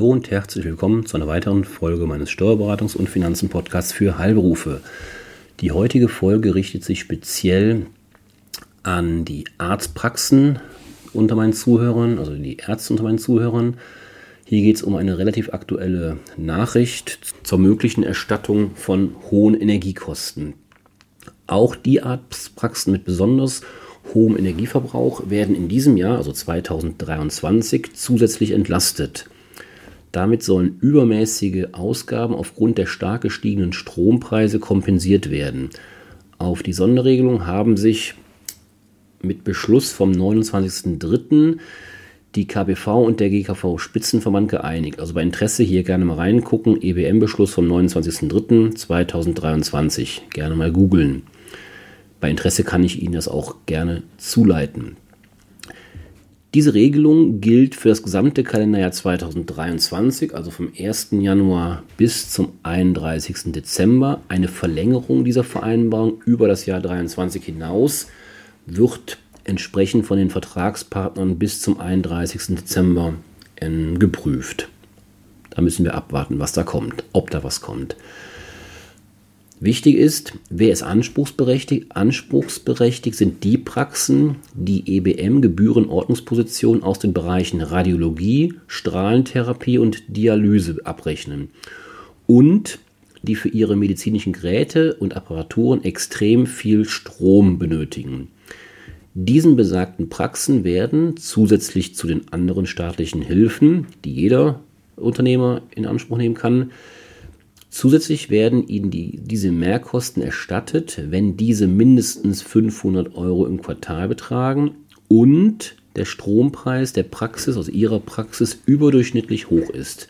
Hallo und herzlich willkommen zu einer weiteren Folge meines Steuerberatungs- und Finanzen-Podcasts für Heilberufe. Die heutige Folge richtet sich speziell an die Arztpraxen unter meinen Zuhörern, also die Ärzte unter meinen Zuhörern. Hier geht es um eine relativ aktuelle Nachricht zur möglichen Erstattung von hohen Energiekosten. Auch die Arztpraxen mit besonders hohem Energieverbrauch werden in diesem Jahr, also 2023, zusätzlich entlastet. Damit sollen übermäßige Ausgaben aufgrund der stark gestiegenen Strompreise kompensiert werden. Auf die Sonderregelung haben sich mit Beschluss vom 29.03. die KBV und der GKV Spitzenverband geeinigt. Also bei Interesse hier gerne mal reingucken. EBM-Beschluss vom 29.03.2023. Gerne mal googeln. Bei Interesse kann ich Ihnen das auch gerne zuleiten. Diese Regelung gilt für das gesamte Kalenderjahr 2023, also vom 1. Januar bis zum 31. Dezember. Eine Verlängerung dieser Vereinbarung über das Jahr 2023 hinaus wird entsprechend von den Vertragspartnern bis zum 31. Dezember geprüft. Da müssen wir abwarten, was da kommt, ob da was kommt. Wichtig ist, wer ist anspruchsberechtigt? Anspruchsberechtigt sind die Praxen, die EBM-Gebührenordnungspositionen aus den Bereichen Radiologie, Strahlentherapie und Dialyse abrechnen und die für ihre medizinischen Geräte und Apparaturen extrem viel Strom benötigen. Diesen besagten Praxen werden zusätzlich zu den anderen staatlichen Hilfen, die jeder Unternehmer in Anspruch nehmen kann, Zusätzlich werden Ihnen die, diese Mehrkosten erstattet, wenn diese mindestens 500 Euro im Quartal betragen und der Strompreis der Praxis, aus Ihrer Praxis, überdurchschnittlich hoch ist.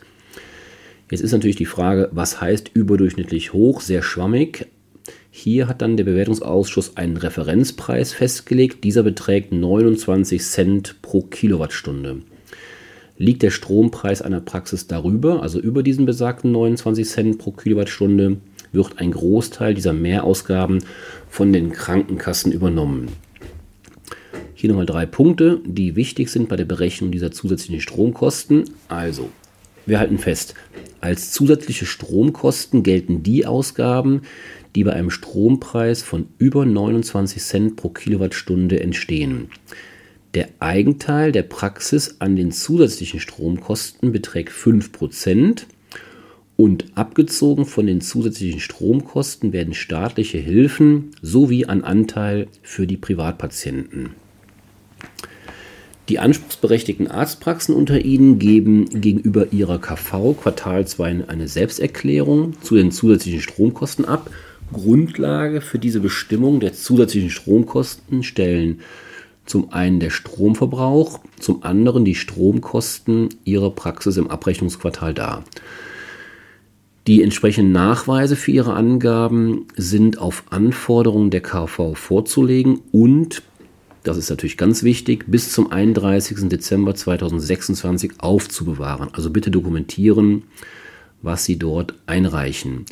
Jetzt ist natürlich die Frage, was heißt überdurchschnittlich hoch? Sehr schwammig. Hier hat dann der Bewertungsausschuss einen Referenzpreis festgelegt. Dieser beträgt 29 Cent pro Kilowattstunde. Liegt der Strompreis einer Praxis darüber, also über diesen besagten 29 Cent pro Kilowattstunde, wird ein Großteil dieser Mehrausgaben von den Krankenkassen übernommen. Hier nochmal drei Punkte, die wichtig sind bei der Berechnung dieser zusätzlichen Stromkosten. Also, wir halten fest, als zusätzliche Stromkosten gelten die Ausgaben, die bei einem Strompreis von über 29 Cent pro Kilowattstunde entstehen. Der Eigenteil der Praxis an den zusätzlichen Stromkosten beträgt 5% und abgezogen von den zusätzlichen Stromkosten werden staatliche Hilfen sowie ein Anteil für die Privatpatienten. Die anspruchsberechtigten Arztpraxen unter Ihnen geben gegenüber ihrer KV Quartal 2 eine Selbsterklärung zu den zusätzlichen Stromkosten ab. Grundlage für diese Bestimmung der zusätzlichen Stromkosten stellen zum einen der Stromverbrauch, zum anderen die Stromkosten ihrer Praxis im Abrechnungsquartal dar. Die entsprechenden Nachweise für ihre Angaben sind auf Anforderungen der KV vorzulegen und, das ist natürlich ganz wichtig, bis zum 31. Dezember 2026 aufzubewahren. Also bitte dokumentieren, was Sie dort einreichen.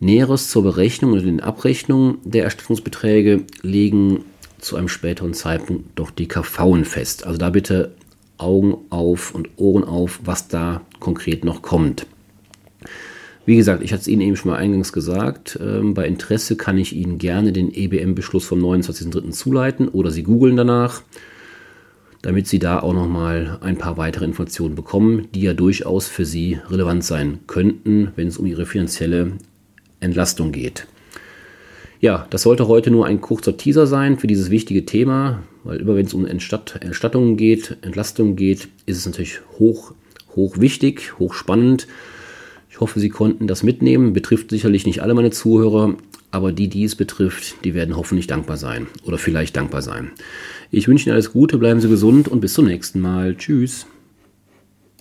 Näheres zur Berechnung und den Abrechnungen der Erstattungsbeträge legen zu einem späteren Zeitpunkt doch die KVen fest. Also da bitte Augen auf und Ohren auf, was da konkret noch kommt. Wie gesagt, ich hatte es Ihnen eben schon mal eingangs gesagt, ähm, bei Interesse kann ich Ihnen gerne den EBM-Beschluss vom 29.03. zuleiten oder Sie googeln danach, damit Sie da auch nochmal ein paar weitere Informationen bekommen, die ja durchaus für Sie relevant sein könnten, wenn es um Ihre finanzielle Entlastung geht. Ja, das sollte heute nur ein kurzer Teaser sein für dieses wichtige Thema, weil immer wenn es um Entstatt Entstattungen geht, Entlastungen geht, ist es natürlich hoch, hoch wichtig, hoch spannend. Ich hoffe, Sie konnten das mitnehmen. Betrifft sicherlich nicht alle meine Zuhörer, aber die, die es betrifft, die werden hoffentlich dankbar sein oder vielleicht dankbar sein. Ich wünsche Ihnen alles Gute, bleiben Sie gesund und bis zum nächsten Mal. Tschüss.